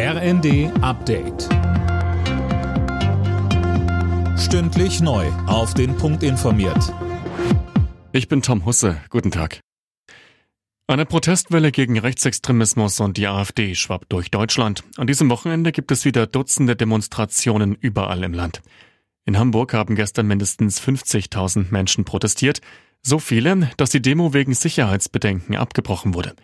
RND Update. Stündlich neu. Auf den Punkt informiert. Ich bin Tom Husse. Guten Tag. Eine Protestwelle gegen Rechtsextremismus und die AfD schwappt durch Deutschland. An diesem Wochenende gibt es wieder Dutzende Demonstrationen überall im Land. In Hamburg haben gestern mindestens 50.000 Menschen protestiert. So viele, dass die Demo wegen Sicherheitsbedenken abgebrochen wurde.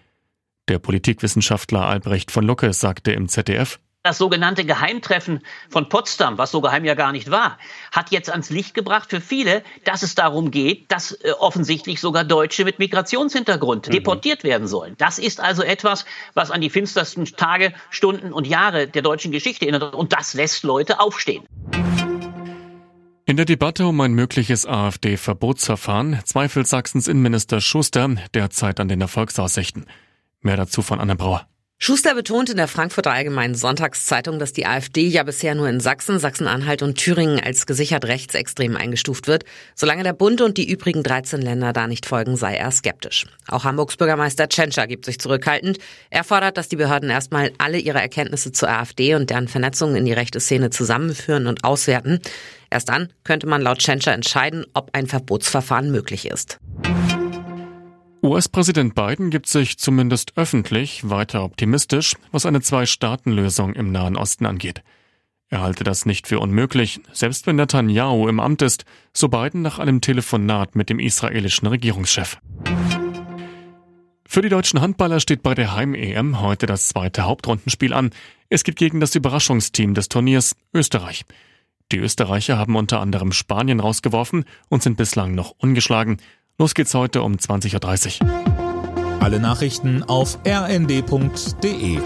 Der Politikwissenschaftler Albrecht von Lucke sagte im ZDF, das sogenannte Geheimtreffen von Potsdam, was so geheim ja gar nicht war, hat jetzt ans Licht gebracht für viele, dass es darum geht, dass äh, offensichtlich sogar Deutsche mit Migrationshintergrund mhm. deportiert werden sollen. Das ist also etwas, was an die finstersten Tage, Stunden und Jahre der deutschen Geschichte erinnert. Und das lässt Leute aufstehen. In der Debatte um ein mögliches AfD-Verbotsverfahren zweifelt Sachsens Innenminister Schuster derzeit an den Erfolgsaussichten. Mehr dazu von Anne Brauer. Schuster betont in der Frankfurter Allgemeinen Sonntagszeitung, dass die AfD ja bisher nur in Sachsen, Sachsen-Anhalt und Thüringen als gesichert rechtsextrem eingestuft wird. Solange der Bund und die übrigen 13 Länder da nicht folgen, sei er skeptisch. Auch Hamburgs Bürgermeister Tschentscher gibt sich zurückhaltend. Er fordert, dass die Behörden erstmal alle ihre Erkenntnisse zur AfD und deren Vernetzung in die rechte Szene zusammenführen und auswerten. Erst dann könnte man laut Tschentscher entscheiden, ob ein Verbotsverfahren möglich ist. US-Präsident Biden gibt sich zumindest öffentlich weiter optimistisch, was eine Zwei-Staaten-Lösung im Nahen Osten angeht. Er halte das nicht für unmöglich, selbst wenn Netanyahu im Amt ist, so Biden nach einem Telefonat mit dem israelischen Regierungschef. Für die deutschen Handballer steht bei der Heim-EM heute das zweite Hauptrundenspiel an. Es geht gegen das Überraschungsteam des Turniers Österreich. Die Österreicher haben unter anderem Spanien rausgeworfen und sind bislang noch ungeschlagen. Los geht's heute um 20.30 Uhr. Alle Nachrichten auf rnd.de